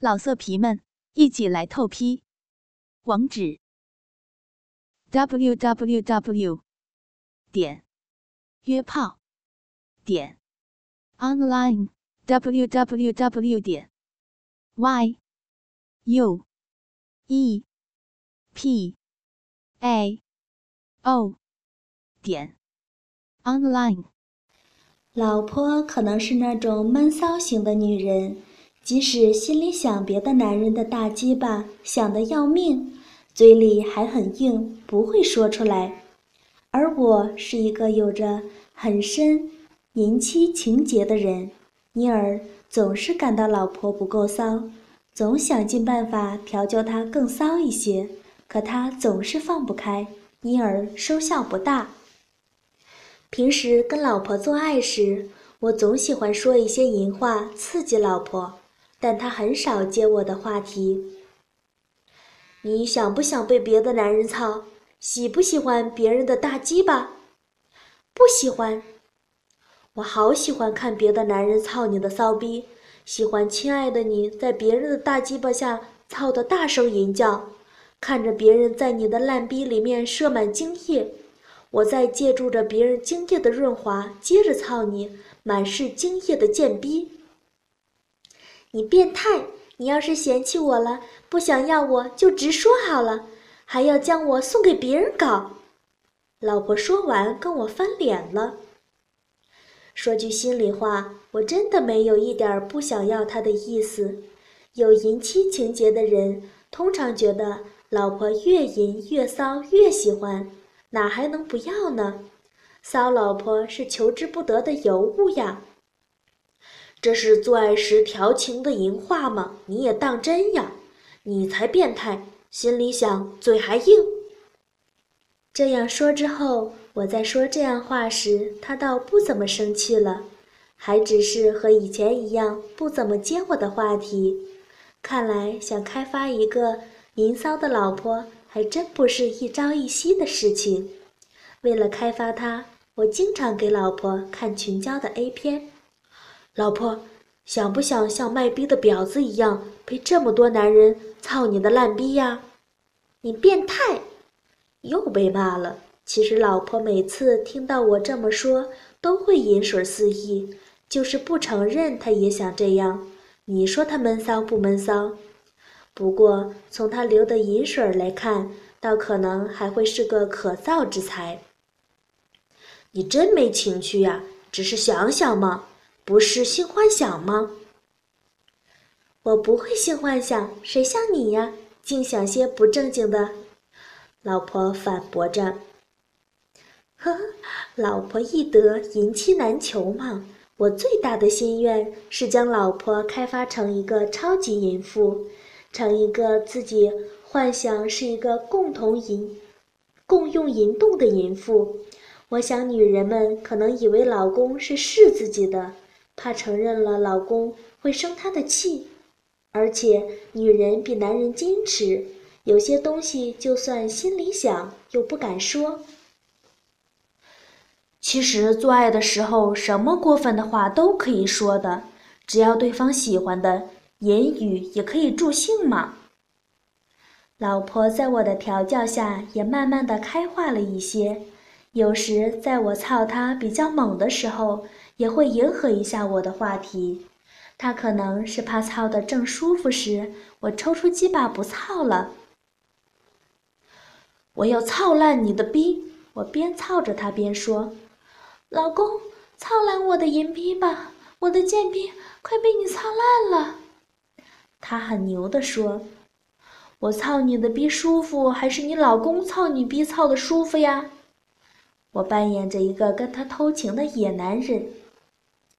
老色皮们，一起来透批！网址：w w w 点约炮点 online w w w 点 y u e p a o 点 online。老婆可能是那种闷骚型的女人。即使心里想别的男人的大鸡巴，想得要命，嘴里还很硬，不会说出来。而我是一个有着很深淫妻情节的人，因而总是感到老婆不够骚，总想尽办法调教她更骚一些，可她总是放不开，因而收效不大。平时跟老婆做爱时，我总喜欢说一些淫话，刺激老婆。但他很少接我的话题。你想不想被别的男人操？喜不喜欢别人的大鸡巴？不喜欢。我好喜欢看别的男人操你的骚逼，喜欢亲爱的你在别人的大鸡巴下操的大声吟叫，看着别人在你的烂逼里面射满精液，我再借助着别人精液的润滑，接着操你满是精液的贱逼。你变态！你要是嫌弃我了，不想要我就直说好了，还要将我送给别人搞。老婆说完跟我翻脸了。说句心里话，我真的没有一点不想要他的意思。有淫妻情节的人，通常觉得老婆越淫越骚越喜欢，哪还能不要呢？骚老婆是求之不得的尤物呀。这是做爱时调情的淫话吗？你也当真呀？你才变态！心里想，嘴还硬。这样说之后，我在说这样话时，他倒不怎么生气了，还只是和以前一样，不怎么接我的话题。看来想开发一个淫骚的老婆，还真不是一朝一夕的事情。为了开发他，我经常给老婆看群交的 A 片。老婆，想不想像卖逼的婊子一样，被这么多男人操你的烂逼呀？你变态！又被骂了。其实老婆每次听到我这么说，都会饮水思议，就是不承认她也想这样。你说她闷骚不闷骚？不过从她流的饮水来看，倒可能还会是个可造之材。你真没情趣呀，只是想想嘛。不是性幻想吗？我不会性幻想，谁像你呀？净想些不正经的。老婆反驳着。呵呵，老婆易得，淫妻难求嘛。我最大的心愿是将老婆开发成一个超级淫妇，成一个自己幻想是一个共同淫、共用淫动的淫妇。我想女人们可能以为老公是是自己的。怕承认了老公会生他的气，而且女人比男人矜持，有些东西就算心里想又不敢说。其实做爱的时候，什么过分的话都可以说的，只要对方喜欢的言语也可以助兴嘛。老婆在我的调教下也慢慢的开化了一些，有时在我操她比较猛的时候。也会迎合一下我的话题，他可能是怕操的正舒服时，我抽出鸡巴不操了。我要操烂你的逼！我边操着他边说：“老公，操烂我的银逼吧，我的贱逼快被你操烂了。”他很牛的说：“我操你的逼舒服，还是你老公操你逼操的舒服呀？”我扮演着一个跟他偷情的野男人。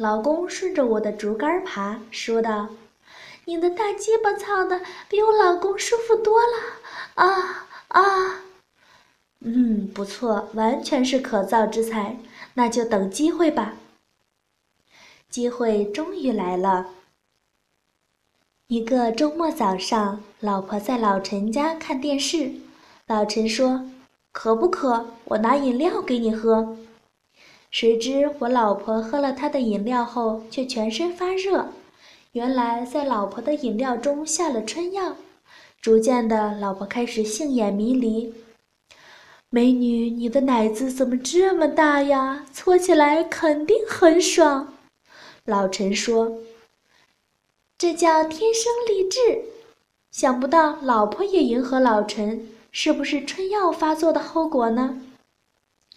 老公顺着我的竹竿爬，说道：“你的大鸡巴操的比我老公舒服多了啊啊！嗯，不错，完全是可造之材，那就等机会吧。”机会终于来了。一个周末早上，老婆在老陈家看电视，老陈说：“渴不渴？我拿饮料给你喝。”谁知我老婆喝了他的饮料后，却全身发热，原来在老婆的饮料中下了春药。逐渐的，老婆开始杏眼迷离。美女，你的奶子怎么这么大呀？搓起来肯定很爽。老陈说：“这叫天生丽质。”想不到老婆也迎合老陈，是不是春药发作的后果呢？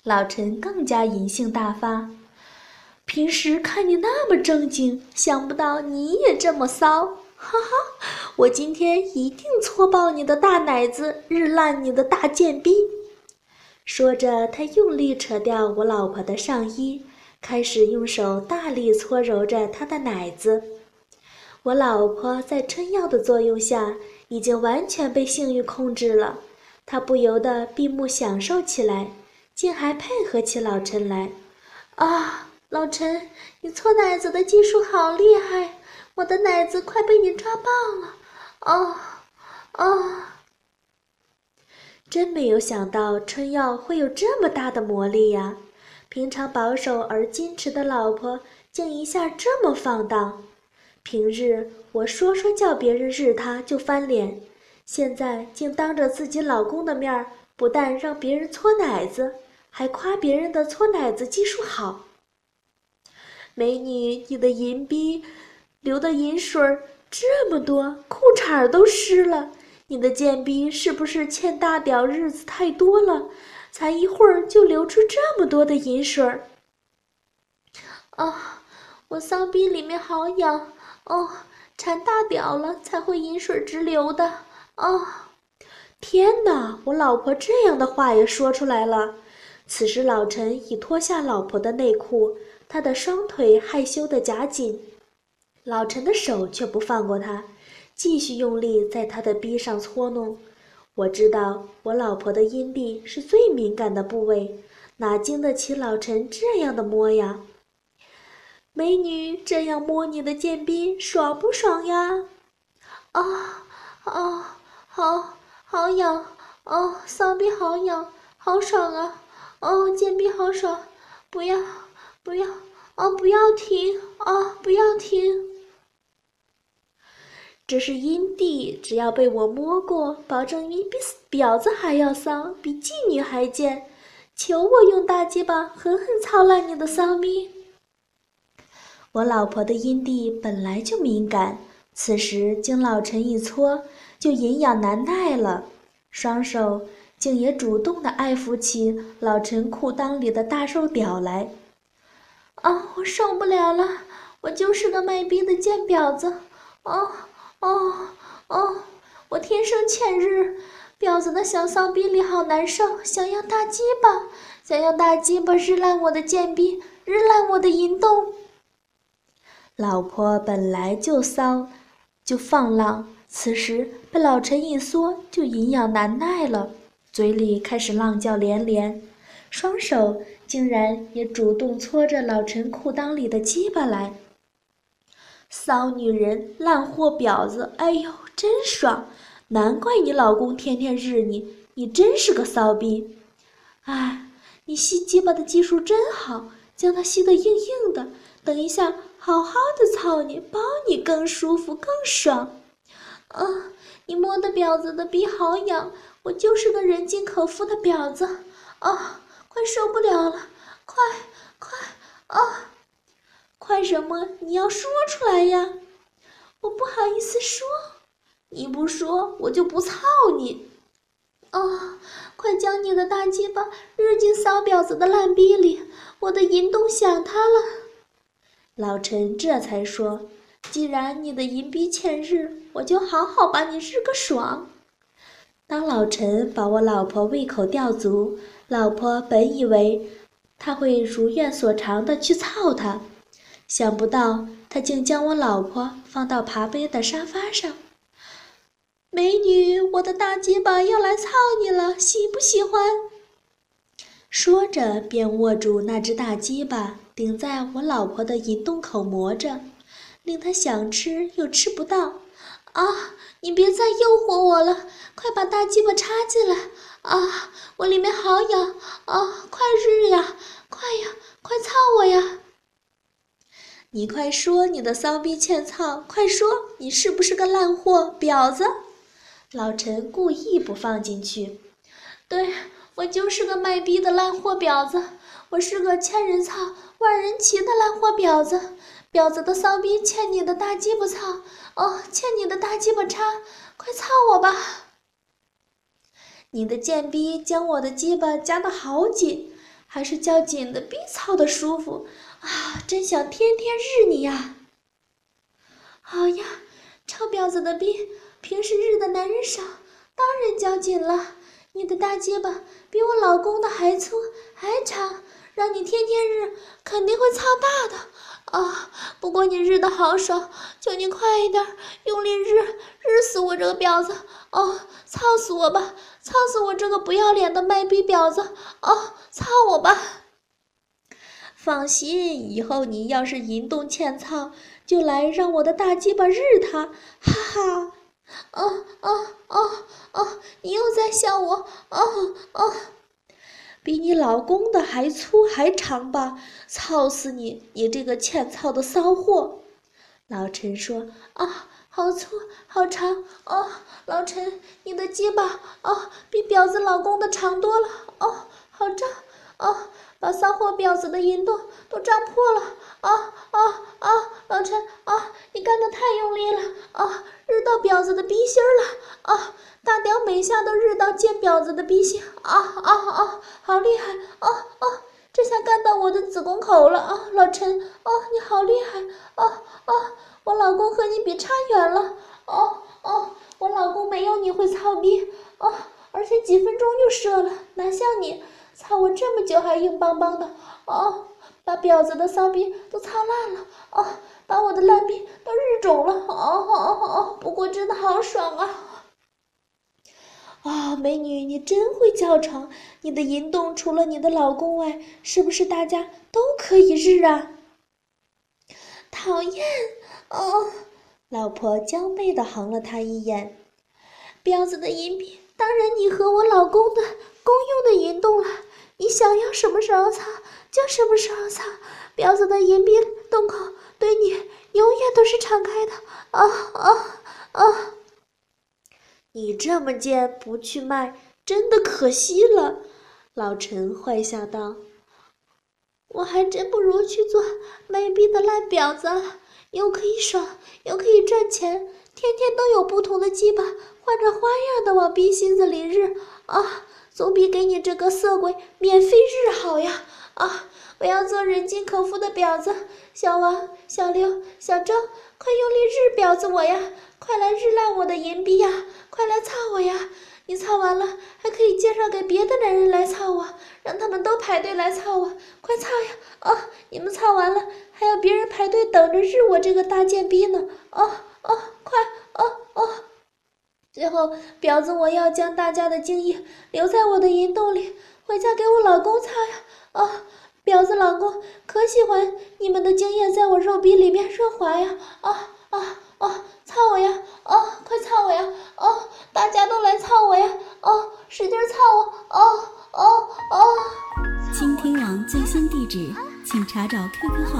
老陈更加淫性大发。平时看你那么正经，想不到你也这么骚，哈哈！我今天一定搓爆你的大奶子，日烂你的大贱逼！说着，他用力扯掉我老婆的上衣，开始用手大力搓揉着她的奶子。我老婆在春药的作用下，已经完全被性欲控制了，她不由得闭目享受起来，竟还配合起老陈来。啊！老陈，你搓奶子的技术好厉害，我的奶子快被你抓爆了！哦，哦，真没有想到春药会有这么大的魔力呀！平常保守而矜持的老婆，竟一下这么放荡。平日我说说叫别人日她就翻脸，现在竟当着自己老公的面儿，不但让别人搓奶子，还夸别人的搓奶子技术好。美女，你的银币流的银水儿这么多，裤衩都湿了。你的贱逼是不是欠大屌日子太多了，才一会儿就流出这么多的银水儿？啊，我骚逼里面好痒哦，馋大屌了才会银水直流的。哦，天哪，我老婆这样的话也说出来了。此时老陈已脱下老婆的内裤。他的双腿害羞的夹紧，老陈的手却不放过他，继续用力在他的逼上搓弄。我知道我老婆的阴蒂是最敏感的部位，哪经得起老陈这样的摸呀？美女，这样摸你的贱逼爽不爽呀？啊啊，好好痒哦，骚逼好痒，好爽啊！哦，贱逼好爽，不要。不要哦！不要停哦！不要停！这是阴蒂，只要被我摸过，保证你比婊子还要骚，比妓女还贱。求我用大鸡巴狠狠操烂你的骚咪！我老婆的阴蒂本来就敏感，此时经老陈一搓，就隐痒难耐了，双手竟也主动的爱抚起老陈裤裆里的大肉屌来。啊！我受不了了，我就是个卖逼的贱婊子！哦哦哦！我天生欠日，婊子的小骚逼里好难受，想要大鸡巴，想要大鸡巴日烂我的贱逼，日烂我的淫动。老婆本来就骚，就放浪，此时被老陈一缩，就淫痒难耐了，嘴里开始浪叫连连，双手。竟然也主动搓着老陈裤裆里的鸡巴来，骚女人、烂货婊子，哎呦，真爽！难怪你老公天天日你，你真是个骚逼！哎，你吸鸡巴的技术真好，将它吸得硬硬的，等一下好好的操你，包你更舒服更爽。啊，你摸的婊子的逼好痒，我就是个人尽可夫的婊子。啊！快受不了了！快快啊！快什么？你要说出来呀！我不好意思说，你不说我就不操你！啊！快将你的大鸡巴日进骚婊子的烂逼里！我的淫洞想他了。老陈这才说：“既然你的淫逼欠日，我就好好把你日个爽。”当老陈把我老婆胃口吊足。老婆本以为他会如愿所偿的去操他，想不到他竟将我老婆放到爬杯的沙发上。美女，我的大鸡巴要来操你了，喜不喜欢？说着便握住那只大鸡巴，顶在我老婆的淫洞口磨着，令她想吃又吃不到。啊！你别再诱惑我了，快把大鸡巴插进来！啊，我里面好痒！啊，快日呀，快呀，快操我呀！你快说，你的骚逼欠操！快说，你是不是个烂货婊子？老陈故意不放进去。对，我就是个卖逼的烂货婊子，我是个千人操、万人骑的烂货婊子。婊子的骚逼欠你的大鸡巴操！哦，欠你的大鸡巴叉！快操我吧！你的贱逼将我的鸡巴夹得好紧，还是较紧的逼操的舒服啊！真想天天日你呀！好呀，臭婊子的逼，平时日的男人少，当然较紧了。你的大鸡巴比我老公的还粗还长，让你天天日，肯定会操大的。啊！不过你日的好爽，求你快一点，用力日，日死我这个婊子！哦，操死我吧，操死我这个不要脸的卖逼婊子！哦，操我吧！放心，以后你要是淫动欠操，就来让我的大鸡巴日他！哈哈！哦哦哦哦！你又在笑我！哦哦！比你老公的还粗还长吧？操死你！你这个欠操的骚货！老陈说：“啊，好粗，好长哦！老陈，你的鸡巴哦，比婊子老公的长多了哦，好胀哦，把骚货婊子的阴洞都胀破了啊啊啊！老陈啊，你干的太用力了啊，日到婊子的逼心了啊！”大屌每下都日到贱婊子的逼心啊啊啊！好厉害啊啊！这下干到我的子宫口了啊！老陈啊，你好厉害啊啊！我老公和你比差远了哦哦！我老公没有你会操逼哦，而且几分钟就射了，哪像你操我这么久还硬邦邦的哦！把婊子的骚逼都擦烂了哦，把我的烂逼都日肿了哦哦哦！不过真的好爽啊！啊，美女，你真会叫床！你的淫动除了你的老公外，是不是大家都可以日啊？讨厌！哦，老婆娇媚的横了他一眼。婊子的淫癖，当然你和我老公的公用的银洞了。你想要什么时候操就什么时候操。婊子的淫癖洞口对你永远都是敞开的。啊啊啊！你这么贱，不去卖，真的可惜了。老陈坏笑道：“我还真不如去做卖币的烂婊子，又可以爽，又可以赚钱，天天都有不同的鸡巴，换着花样的往逼心子里日啊，总比给你这个色鬼免费日好呀！啊，我要做人尽可夫的婊子，小王、小刘、小周，快用力日婊子我呀！快来日烂我的银币呀！”快来操我呀！你操完了还可以介绍给别的男人来操我，让他们都排队来操我。快操呀！哦，你们操完了还要别人排队等着日我这个大贱逼呢！哦哦，快哦哦！最后，婊子我要将大家的精液留在我的银洞里，回家给我老公擦呀！啊，婊子老公可喜欢你们的精液在我肉壁里面润滑呀！啊啊啊！操我呀！啊，快操我呀！啊，大家都来操我呀！啊，使劲操我！哦哦哦！倾听网最新地址，请查找 QQ 号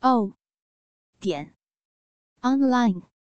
o 点 online。